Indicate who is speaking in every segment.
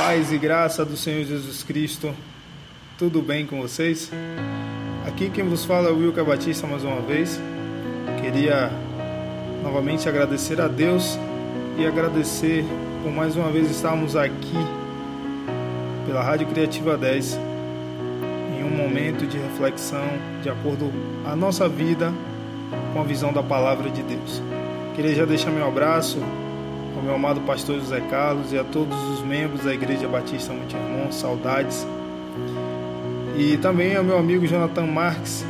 Speaker 1: Paz e graça do Senhor Jesus Cristo, tudo bem com vocês? Aqui quem vos fala é o Wilker Batista mais uma vez. Queria novamente agradecer a Deus e agradecer por mais uma vez estarmos aqui pela Rádio Criativa 10 em um momento de reflexão de acordo a nossa vida com a visão da palavra de Deus. Queria já deixar meu abraço ao meu amado pastor José Carlos e a todos os membros da Igreja Batista Monte saudades. E também ao meu amigo Jonathan Marques,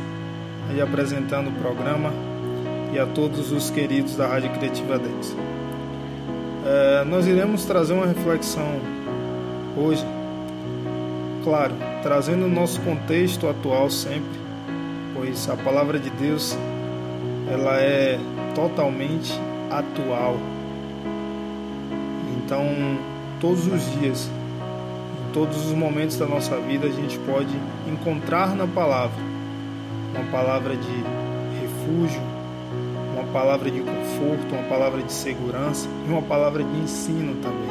Speaker 1: aí apresentando o programa, e a todos os queridos da Rádio Criativa 10. É, nós iremos trazer uma reflexão hoje, claro, trazendo o nosso contexto atual sempre, pois a palavra de Deus ela é totalmente atual. Então, todos os dias, em todos os momentos da nossa vida, a gente pode encontrar na palavra uma palavra de refúgio, uma palavra de conforto, uma palavra de segurança e uma palavra de ensino também.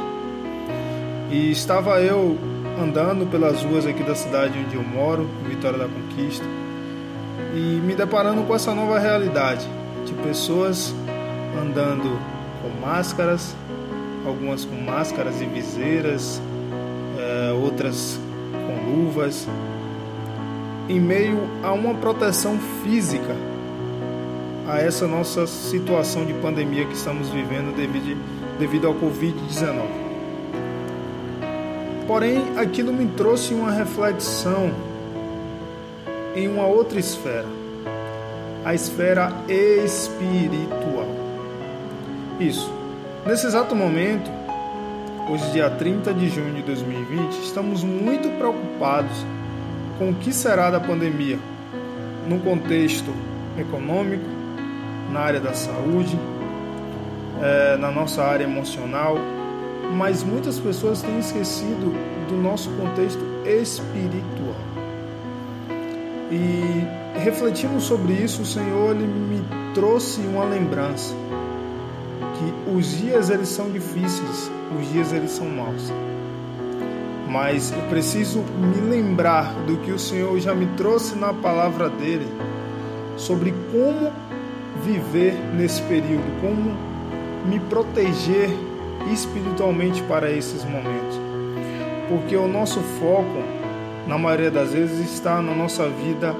Speaker 1: E estava eu andando pelas ruas aqui da cidade onde eu moro, Vitória da Conquista, e me deparando com essa nova realidade de pessoas andando com máscaras, algumas com máscaras e viseiras, é, outras com luvas, em meio a uma proteção física a essa nossa situação de pandemia que estamos vivendo devido, devido ao Covid-19. Porém, aquilo me trouxe uma reflexão em uma outra esfera, a esfera espiritual. Isso. Nesse exato momento, hoje dia 30 de junho de 2020, estamos muito preocupados com o que será da pandemia no contexto econômico, na área da saúde, é, na nossa área emocional, mas muitas pessoas têm esquecido do nosso contexto espiritual. E refletindo sobre isso, o Senhor me trouxe uma lembrança que os dias eles são difíceis, os dias eles são maus. Mas eu preciso me lembrar do que o Senhor já me trouxe na palavra dele sobre como viver nesse período, como me proteger espiritualmente para esses momentos. Porque o nosso foco, na maioria das vezes, está na nossa vida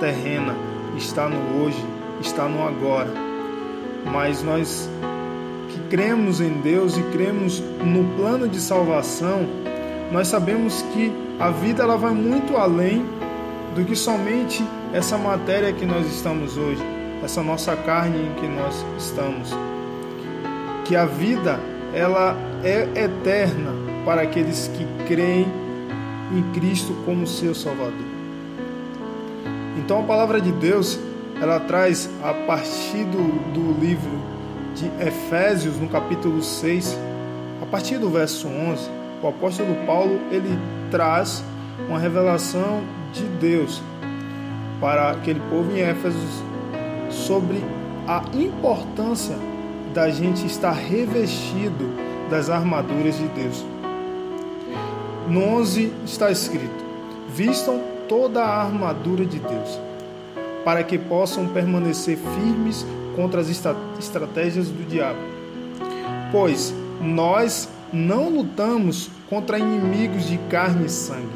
Speaker 1: terrena, está no hoje, está no agora. Mas nós cremos em Deus e cremos no plano de salvação, nós sabemos que a vida ela vai muito além do que somente essa matéria que nós estamos hoje, essa nossa carne em que nós estamos. Que a vida ela é eterna para aqueles que creem em Cristo como seu Salvador. Então a palavra de Deus ela traz a partir do, do livro de Efésios, no capítulo 6, a partir do verso 11, o apóstolo Paulo ele traz uma revelação de Deus para aquele povo em Éfeso sobre a importância da gente estar revestido das armaduras de Deus. No 11 está escrito: Vistam toda a armadura de Deus, para que possam permanecer firmes contra as estratégias do diabo. Pois nós não lutamos contra inimigos de carne e sangue,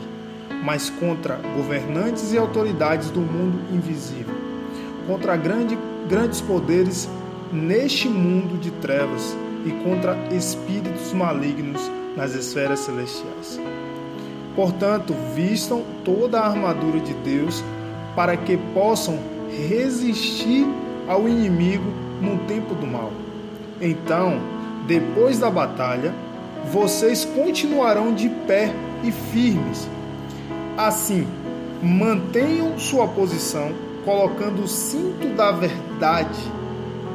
Speaker 1: mas contra governantes e autoridades do mundo invisível, contra grande, grandes poderes neste mundo de trevas e contra espíritos malignos nas esferas celestiais. Portanto, vistam toda a armadura de Deus para que possam resistir ao inimigo no tempo do mal. Então, depois da batalha, vocês continuarão de pé e firmes. Assim, mantenham sua posição, colocando o cinto da verdade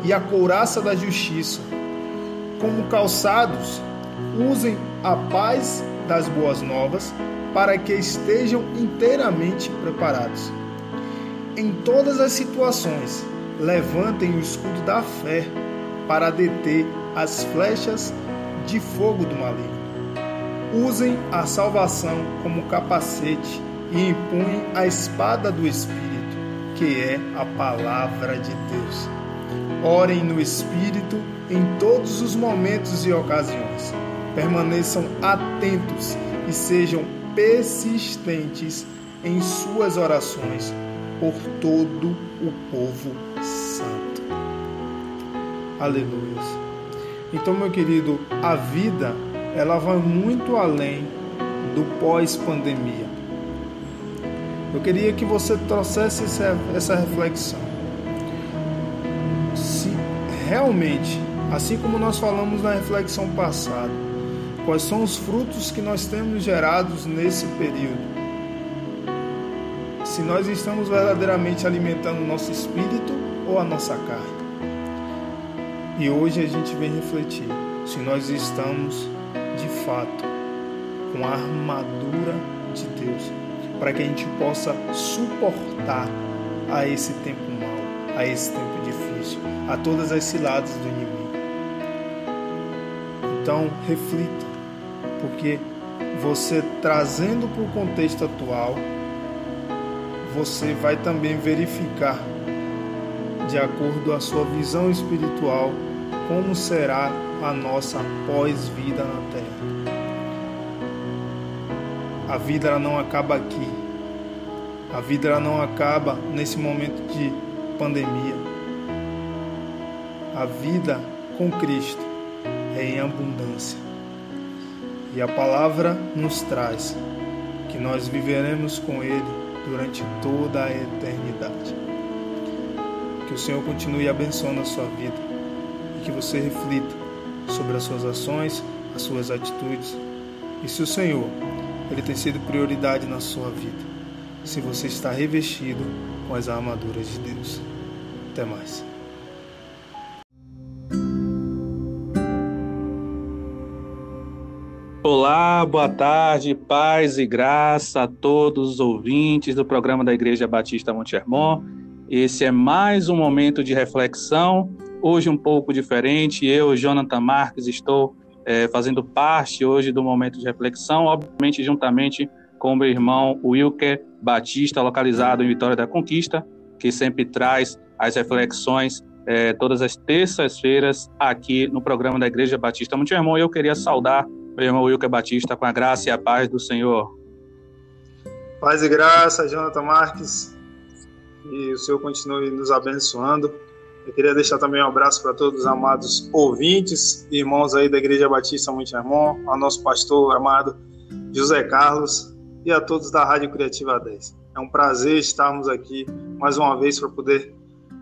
Speaker 1: e a couraça da justiça. Como calçados, usem a paz das boas novas para que estejam inteiramente preparados. Em todas as situações, levantem o escudo da fé para deter as flechas de fogo do maligno. Usem a salvação como capacete e empunhem a espada do Espírito, que é a palavra de Deus. Orem no Espírito em todos os momentos e ocasiões. Permaneçam atentos e sejam persistentes em suas orações por todo o povo santo. Aleluia. Então, meu querido, a vida ela vai muito além do pós-pandemia. Eu queria que você trouxesse essa reflexão. Se realmente, assim como nós falamos na reflexão passada, quais são os frutos que nós temos gerados nesse período? Se nós estamos verdadeiramente alimentando o nosso espírito ou a nossa carne? E hoje a gente vem refletir se nós estamos de fato com a armadura de Deus, para que a gente possa suportar a esse tempo mau, a esse tempo difícil, a todas as ciladas do inimigo. Então, reflita, porque você trazendo para o contexto atual, você vai também verificar, de acordo a sua visão espiritual, como será a nossa pós-vida na Terra. A vida ela não acaba aqui. A vida ela não acaba nesse momento de pandemia. A vida com Cristo é em abundância. E a palavra nos traz que nós viveremos com Ele durante toda a eternidade. Que o Senhor continue abençoando a sua vida e que você reflita sobre as suas ações, as suas atitudes. E se o Senhor, ele tem sido prioridade na sua vida, se você está revestido com as armaduras de Deus. Até mais.
Speaker 2: Olá, boa tarde, paz e graça a todos os ouvintes do programa da Igreja Batista Monte Hermon. Esse é mais um momento de reflexão hoje um pouco diferente. Eu, Jonathan Marques, estou é, fazendo parte hoje do momento de reflexão, obviamente juntamente com meu irmão Wilker Batista, localizado em Vitória da Conquista, que sempre traz as reflexões é, todas as terças-feiras aqui no programa da Igreja Batista Monte Irmão. E eu queria saudar meu irmão Wilker Batista com a graça e a paz do Senhor.
Speaker 1: Paz e graça, Jonathan Marques, e o Senhor continue nos abençoando. Eu queria deixar também um abraço para todos os amados ouvintes, irmãos aí da Igreja Batista Monte Hermon, ao nosso pastor amado José Carlos e a todos da Rádio Criativa 10. É um prazer estarmos aqui mais uma vez para poder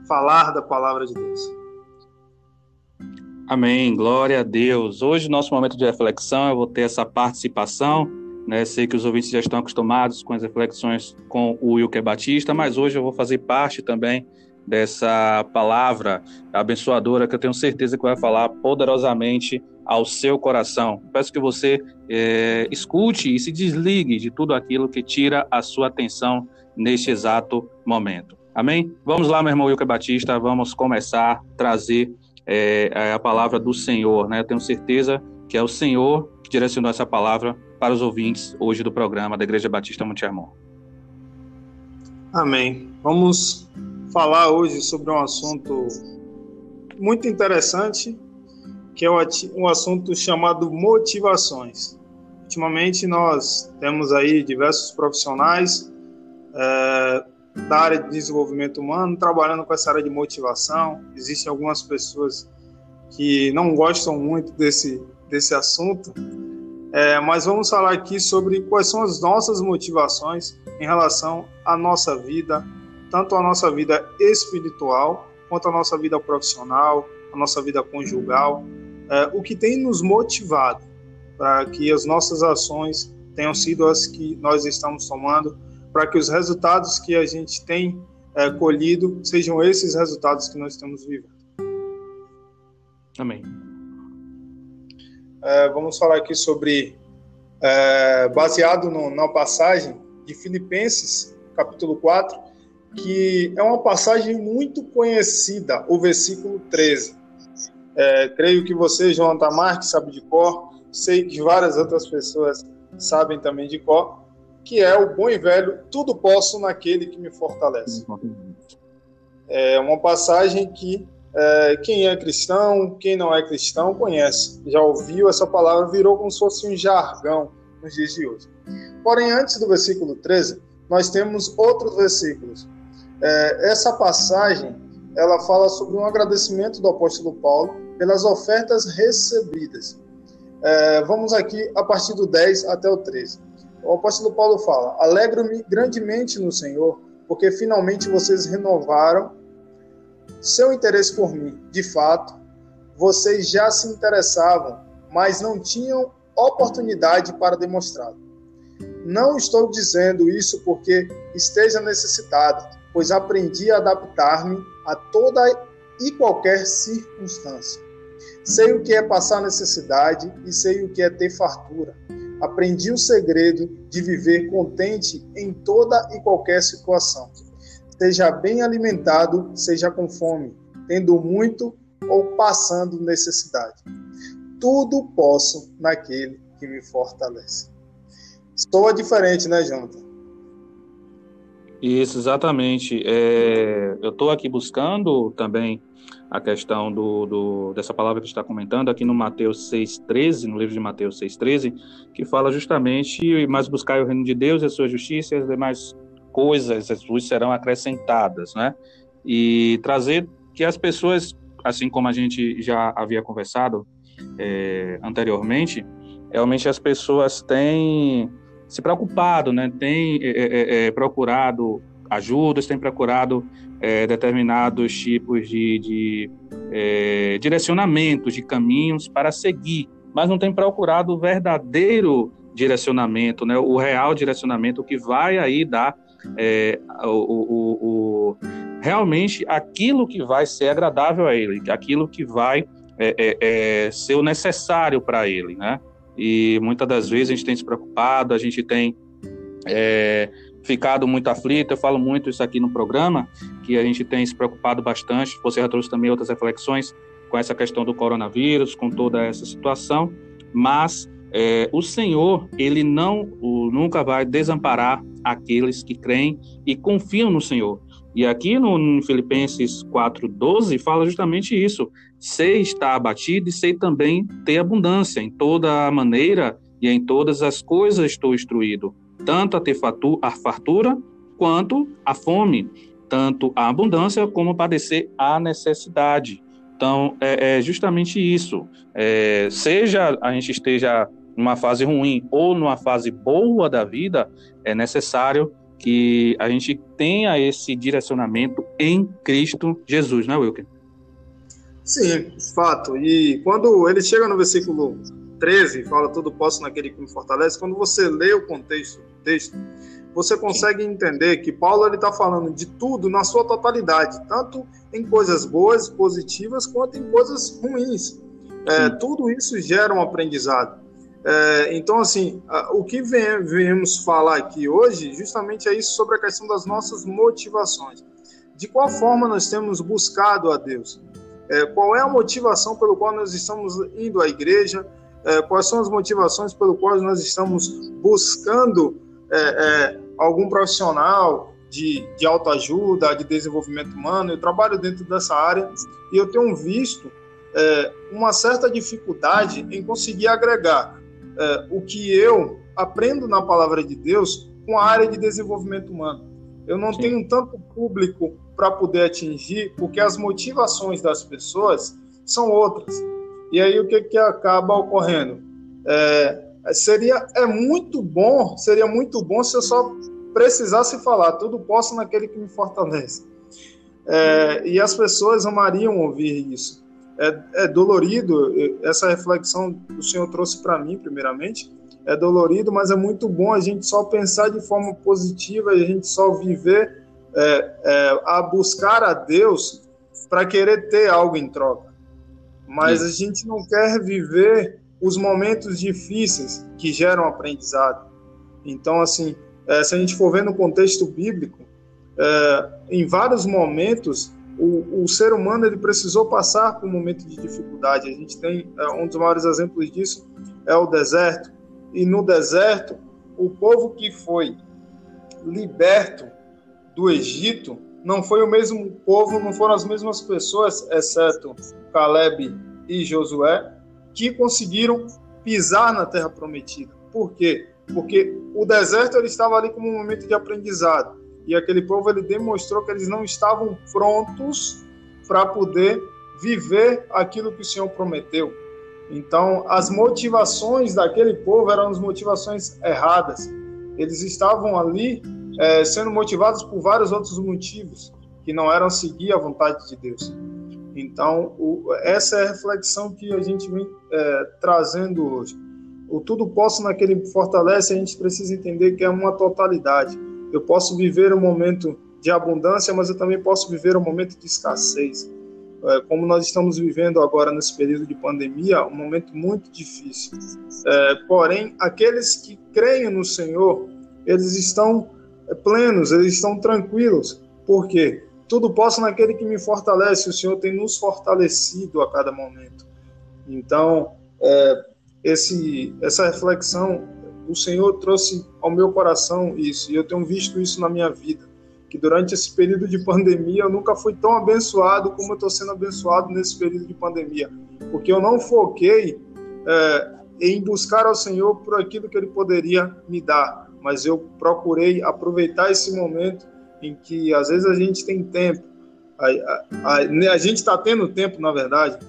Speaker 1: falar da palavra de Deus.
Speaker 2: Amém, glória a Deus. Hoje, nosso momento de reflexão, eu vou ter essa participação. Né? Sei que os ouvintes já estão acostumados com as reflexões com o Wilker Batista, mas hoje eu vou fazer parte também dessa palavra abençoadora que eu tenho certeza que vai falar poderosamente ao seu coração. Peço que você é, escute e se desligue de tudo aquilo que tira a sua atenção neste exato momento. Amém? Vamos lá, meu irmão Wilker Batista, vamos começar a trazer é, a palavra do Senhor. Né? Eu tenho certeza que é o Senhor que direcionou essa palavra para os ouvintes hoje do programa da Igreja Batista Monte.
Speaker 1: Amém. Vamos falar hoje sobre um assunto muito interessante, que é um assunto chamado motivações. Ultimamente nós temos aí diversos profissionais é, da área de desenvolvimento humano trabalhando com essa área de motivação. Existem algumas pessoas que não gostam muito desse, desse assunto, é, mas vamos falar aqui sobre quais são as nossas motivações em relação à nossa vida, tanto a nossa vida espiritual quanto a nossa vida profissional, a nossa vida conjugal, é, o que tem nos motivado para que as nossas ações tenham sido as que nós estamos tomando, para que os resultados que a gente tem é, colhido sejam esses resultados que nós estamos vivendo.
Speaker 2: Amém.
Speaker 1: É, vamos falar aqui sobre, é, baseado no, na passagem de Filipenses, capítulo 4, que é uma passagem muito conhecida, o versículo 13. É, creio que você, Jonathan Marques, sabe de cor, sei que várias outras pessoas sabem também de qual, que é o bom e velho tudo posso naquele que me fortalece. É uma passagem que é, quem é cristão, quem não é cristão conhece, já ouviu essa palavra, virou como se fosse um jargão nos dias de hoje. Porém, antes do versículo 13, nós temos outros versículos. É, essa passagem ela fala sobre um agradecimento do apóstolo Paulo pelas ofertas recebidas. É, vamos aqui a partir do 10 até o 13. O apóstolo Paulo fala: Alegro-me grandemente no Senhor, porque finalmente vocês renovaram seu interesse por mim. De fato, vocês já se interessavam, mas não tinham oportunidade para demonstrá-lo. Não estou dizendo isso porque esteja necessitado, pois aprendi a adaptar-me a toda e qualquer circunstância. Sei o que é passar necessidade e sei o que é ter fartura. Aprendi o segredo de viver contente em toda e qualquer situação. Seja bem alimentado, seja com fome, tendo muito ou passando necessidade. Tudo posso naquele que me fortalece. Soa diferente, né, Jonathan?
Speaker 2: Isso, exatamente. É, eu estou aqui buscando também a questão do, do, dessa palavra que está comentando aqui no Mateus 6,13, no livro de Mateus 6,13, que fala justamente, mas buscar o reino de Deus e a sua justiça e as demais coisas, as luzes serão acrescentadas, né? E trazer que as pessoas, assim como a gente já havia conversado é, anteriormente, realmente as pessoas têm se preocupado, né? Têm é, é, é procurado ajudas, têm procurado é, determinados tipos de, de é, direcionamentos, de caminhos para seguir, mas não tem procurado o verdadeiro direcionamento, né, o real direcionamento que vai aí dar é, o, o, o, realmente aquilo que vai ser agradável a ele, aquilo que vai é, é, é ser o necessário para ele, né? E muitas das vezes a gente tem se preocupado, a gente tem ficado muito aflito, eu falo muito isso aqui no programa, que a gente tem se preocupado bastante, você já trouxe também outras reflexões com essa questão do coronavírus, com toda essa situação, mas é, o Senhor, ele não o, nunca vai desamparar aqueles que creem e confiam no Senhor. E aqui no, no Filipenses 4,12 fala justamente isso. Sei estar abatido e sei também ter abundância. Em toda maneira e em todas as coisas estou instruído tanto a ter a fartura quanto a fome, tanto a abundância como padecer a necessidade. Então, é, é justamente isso. É, seja a gente esteja numa fase ruim ou numa fase boa da vida, é necessário que a gente tenha esse direcionamento em Cristo Jesus, não é, Wilker?
Speaker 1: Sim, fato. E quando ele chega no versículo 13, fala tudo posso naquele que me fortalece, quando você lê o contexto do texto, você consegue entender que Paulo está falando de tudo na sua totalidade, tanto em coisas boas, positivas, quanto em coisas ruins. É, tudo isso gera um aprendizado. É, então, assim, o que viemos falar aqui hoje, justamente é isso sobre a questão das nossas motivações. De qual forma nós temos buscado a Deus? É, qual é a motivação pelo qual nós estamos indo à igreja? É, quais são as motivações pelo quais nós estamos buscando é, é, algum profissional de, de autoajuda, de desenvolvimento humano. Eu trabalho dentro dessa área e eu tenho visto é, uma certa dificuldade em conseguir agregar é, o que eu aprendo na palavra de Deus com a área de desenvolvimento humano. Eu não Sim. tenho tanto público para poder atingir, porque as motivações das pessoas são outras. E aí o que, que acaba ocorrendo? É, seria é muito bom, seria muito bom se eu só precisasse falar, tudo posso naquele que me fortalece. É, e as pessoas amariam ouvir isso. É, é dolorido, essa reflexão que o Senhor trouxe para mim, primeiramente, é dolorido, mas é muito bom a gente só pensar de forma positiva a gente só viver é, é, a buscar a Deus para querer ter algo em troca mas a gente não quer viver os momentos difíceis que geram aprendizado. Então, assim, é, se a gente for ver no contexto bíblico, é, em vários momentos o, o, ser humano ele precisou passar por um momento de dificuldade. A gente tem é, um dos maiores exemplos disso é o deserto. E no deserto, o povo que foi liberto do Egito não foi o mesmo povo, não foram as mesmas pessoas, exceto Caleb e Josué, que conseguiram pisar na terra prometida. Por quê? Porque o deserto ele estava ali como um momento de aprendizado e aquele povo ele demonstrou que eles não estavam prontos para poder viver aquilo que o Senhor prometeu. Então, as motivações daquele povo eram as motivações erradas. Eles estavam ali é, sendo motivados por vários outros motivos que não eram seguir a vontade de Deus. Então, o, essa é a reflexão que a gente vem é, trazendo hoje. O tudo posso naquele fortalece, a gente precisa entender que é uma totalidade. Eu posso viver um momento de abundância, mas eu também posso viver um momento de escassez. É, como nós estamos vivendo agora nesse período de pandemia, um momento muito difícil. É, porém, aqueles que creem no Senhor, eles estão plenos, eles estão tranquilos. Por quê? Tudo posso naquele que me fortalece. O Senhor tem nos fortalecido a cada momento. Então, é, esse, essa reflexão, o Senhor trouxe ao meu coração isso, e eu tenho visto isso na minha vida. Que durante esse período de pandemia eu nunca fui tão abençoado como eu estou sendo abençoado nesse período de pandemia. Porque eu não foquei é, em buscar ao Senhor por aquilo que Ele poderia me dar, mas eu procurei aproveitar esse momento em que às vezes a gente tem tempo, a, a, a, a gente está tendo tempo, na verdade,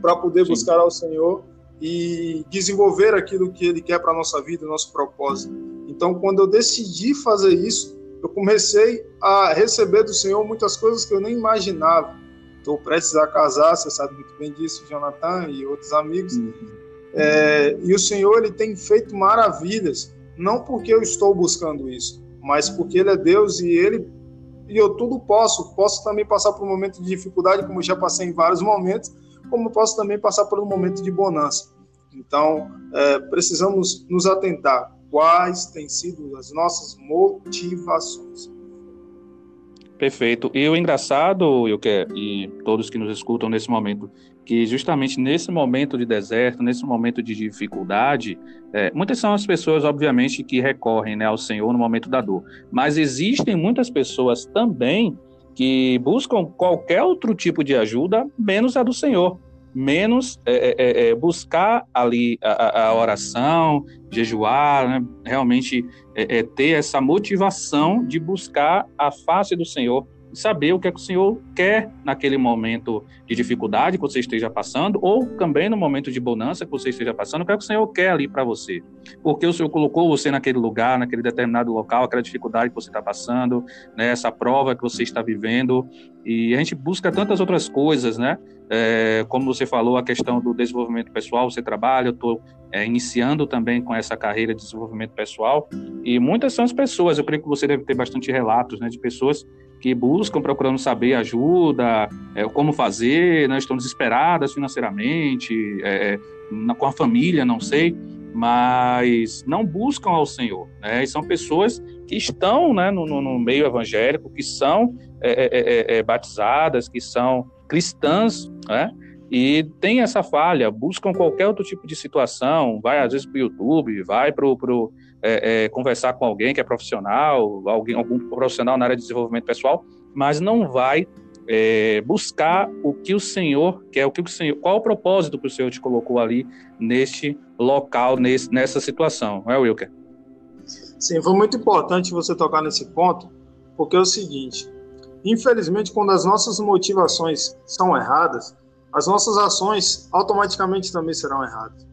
Speaker 1: para poder Sim. buscar ao Senhor e desenvolver aquilo que Ele quer para a nossa vida, nosso propósito. Então, quando eu decidi fazer isso, eu comecei a receber do Senhor muitas coisas que eu nem imaginava. Estou prestes a casar, você sabe muito bem disso, Jonathan e outros amigos. Uhum. É, e o Senhor ele tem feito maravilhas não porque eu estou buscando isso, mas porque Ele é Deus e Ele e eu tudo posso. Posso também passar por um momento de dificuldade, como já passei em vários momentos, como posso também passar por um momento de bonança. Então, é, precisamos nos atentar quais têm sido as nossas motivações.
Speaker 2: Perfeito. E o engraçado, eu quero, e todos que nos escutam nesse momento, que justamente nesse momento de deserto, nesse momento de dificuldade, é, muitas são as pessoas, obviamente, que recorrem né, ao Senhor no momento da dor. Mas existem muitas pessoas também que buscam qualquer outro tipo de ajuda, menos a do Senhor. Menos é, é, é, é buscar ali a, a oração, jejuar, né, realmente é, é, ter essa motivação de buscar a face do Senhor saber o que é que o Senhor quer naquele momento de dificuldade que você esteja passando, ou também no momento de bonança que você esteja passando, o que é que o Senhor quer ali para você. Porque o Senhor colocou você naquele lugar, naquele determinado local, aquela dificuldade que você está passando, né, essa prova que você está vivendo, e a gente busca tantas outras coisas, né? É, como você falou, a questão do desenvolvimento pessoal, você trabalha, eu estou é, iniciando também com essa carreira de desenvolvimento pessoal, e muitas são as pessoas, eu creio que você deve ter bastante relatos, né, de pessoas que buscam procurando saber ajuda, é, como fazer, né, estão desesperadas financeiramente, é, na, com a família, não sei, mas não buscam ao Senhor. Né, e são pessoas que estão né, no, no meio evangélico, que são é, é, é, é batizadas, que são cristãs, né? E tem essa falha, buscam qualquer outro tipo de situação, vai às vezes para o YouTube, vai para o é, é, conversar com alguém que é profissional, alguém, algum profissional na área de desenvolvimento pessoal, mas não vai é, buscar o que o Senhor quer, o que o Senhor, qual o propósito que o Senhor te colocou ali neste local, nesse, nessa situação, não é, Wilker?
Speaker 1: Sim, foi muito importante você tocar nesse ponto, porque é o seguinte: infelizmente, quando as nossas motivações são erradas, as nossas ações automaticamente também serão erradas.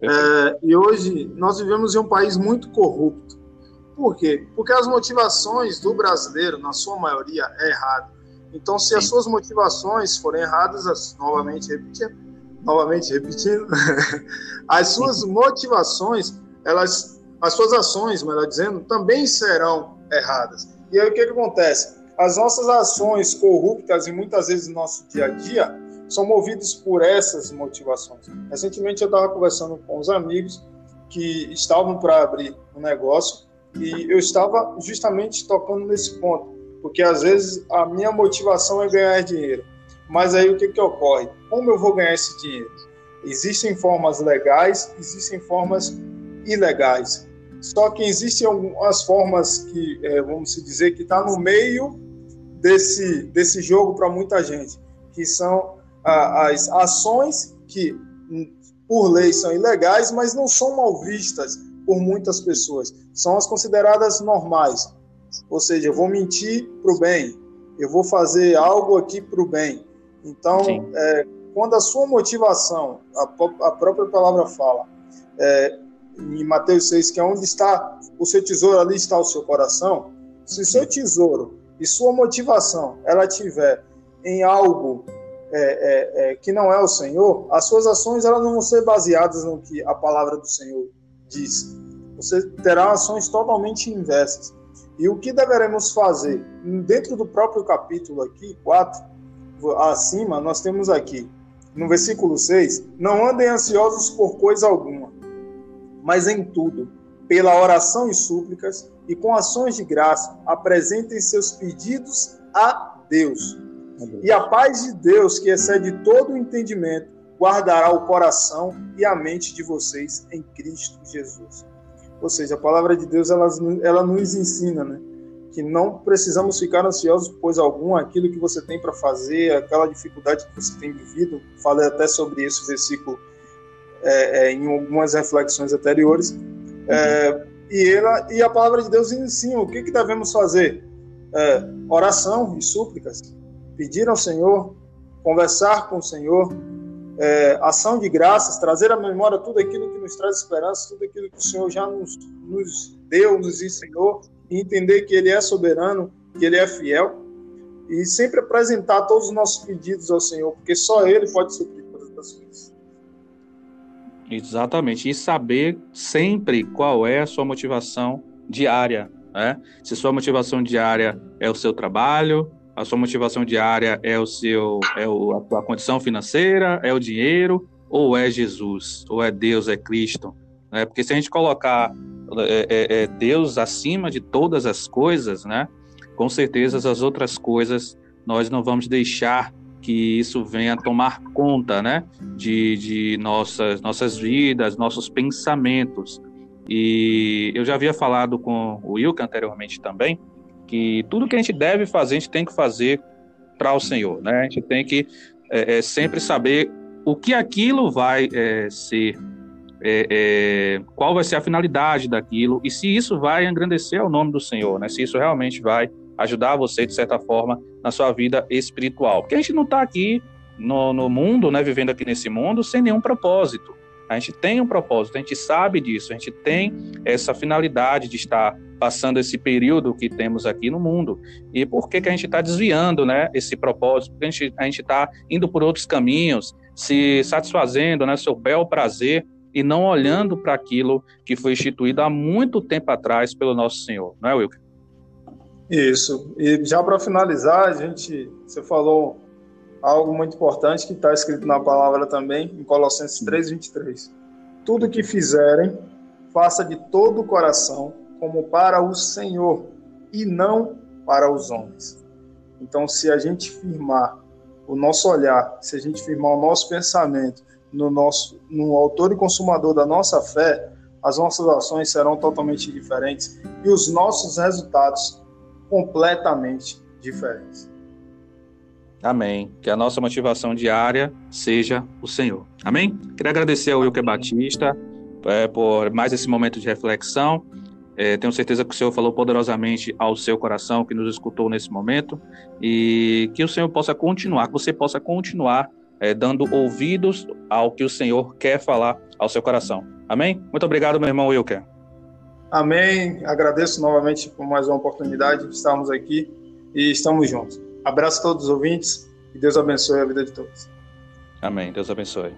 Speaker 1: É, e hoje nós vivemos em um país muito corrupto. Por quê? Porque as motivações do brasileiro, na sua maioria, é errada. Então, se Sim. as suas motivações forem erradas, as, novamente repetindo, novamente repetindo, as suas motivações, elas, as suas ações, melhor dizendo, também serão erradas. E aí o que, que acontece? As nossas ações corruptas e muitas vezes no nosso dia a dia são movidos por essas motivações. Recentemente eu estava conversando com os amigos que estavam para abrir um negócio e eu estava justamente tocando nesse ponto. Porque às vezes a minha motivação é ganhar dinheiro. Mas aí o que, que ocorre? Como eu vou ganhar esse dinheiro? Existem formas legais, existem formas ilegais. Só que existem algumas formas que, é, vamos dizer, que está no meio desse, desse jogo para muita gente, que são a, as ações que, por lei, são ilegais, mas não são mal vistas por muitas pessoas. São as consideradas normais. Ou seja, eu vou mentir para o bem, eu vou fazer algo aqui para o bem. Então, é, quando a sua motivação, a, a própria palavra fala, é, em Mateus 6, que é onde está o seu tesouro, ali está o seu coração. Se seu tesouro e sua motivação ela tiver em algo é, é, é, que não é o Senhor, as suas ações elas não vão ser baseadas no que a palavra do Senhor diz. Você terá ações totalmente inversas. E o que deveremos fazer? Dentro do próprio capítulo aqui, 4, acima, nós temos aqui, no versículo 6, não andem ansiosos por coisa alguma, mas em tudo, pela oração e súplicas e com ações de graça, apresentem seus pedidos a Deus. E a paz de Deus, que excede todo o entendimento, guardará o coração e a mente de vocês em Cristo Jesus. Ou seja, a palavra de Deus ela, ela nos ensina, né? Que não precisamos ficar ansiosos por alguma, aquilo que você tem para fazer, aquela dificuldade que você tem vivido. Falei até sobre esse versículo é, é, em algumas reflexões anteriores. É, e, ela, e a palavra de Deus ensina o que, que devemos fazer: é, oração e súplicas, pedir ao Senhor, conversar com o Senhor, é, ação de graças, trazer à memória tudo aquilo que nos traz esperança, tudo aquilo que o Senhor já nos, nos deu, nos ensinou, e entender que Ele é soberano, que Ele é fiel, e sempre apresentar todos os nossos pedidos ao Senhor, porque só Ele pode suprir todas as coisas.
Speaker 2: Exatamente. E saber sempre qual é a sua motivação diária. Né? Se sua motivação diária é o seu trabalho, a sua motivação diária é o seu é o, a sua condição financeira, é o dinheiro, ou é Jesus, ou é Deus, é Cristo. Né? Porque se a gente colocar é, é, é Deus acima de todas as coisas, né? com certeza as outras coisas nós não vamos deixar que isso venha tomar conta, né, de, de nossas nossas vidas, nossos pensamentos. E eu já havia falado com o Wilke anteriormente também que tudo que a gente deve fazer, a gente tem que fazer para o Senhor, né? A gente tem que é, é, sempre saber o que aquilo vai é, ser, é, é, qual vai ser a finalidade daquilo e se isso vai engrandecer o nome do Senhor, né? Se isso realmente vai ajudar você, de certa forma, na sua vida espiritual. Porque a gente não está aqui no, no mundo, né, vivendo aqui nesse mundo, sem nenhum propósito. A gente tem um propósito, a gente sabe disso, a gente tem essa finalidade de estar passando esse período que temos aqui no mundo. E por que, que a gente está desviando né, esse propósito? Porque a gente está indo por outros caminhos, se satisfazendo, né, seu bel prazer, e não olhando para aquilo que foi instituído há muito tempo atrás pelo nosso Senhor, não é, Wilker?
Speaker 1: Isso. E já para finalizar, a gente, você falou algo muito importante que está escrito na palavra também, em Colossenses 3:23. Tudo que fizerem, faça de todo o coração, como para o Senhor e não para os homens. Então, se a gente firmar o nosso olhar, se a gente firmar o nosso pensamento no nosso no autor e consumador da nossa fé, as nossas ações serão totalmente diferentes e os nossos resultados completamente diferentes.
Speaker 2: Amém. Que a nossa motivação diária seja o Senhor. Amém? Queria agradecer ao Wilker Batista é, por mais esse momento de reflexão. É, tenho certeza que o Senhor falou poderosamente ao seu coração, que nos escutou nesse momento, e que o Senhor possa continuar, que você possa continuar é, dando ouvidos ao que o Senhor quer falar ao seu coração. Amém? Muito obrigado, meu irmão Wilker.
Speaker 1: Amém. Agradeço novamente por mais uma oportunidade de estarmos aqui e estamos juntos. Abraço a todos os ouvintes e Deus abençoe a vida de todos.
Speaker 2: Amém. Deus abençoe.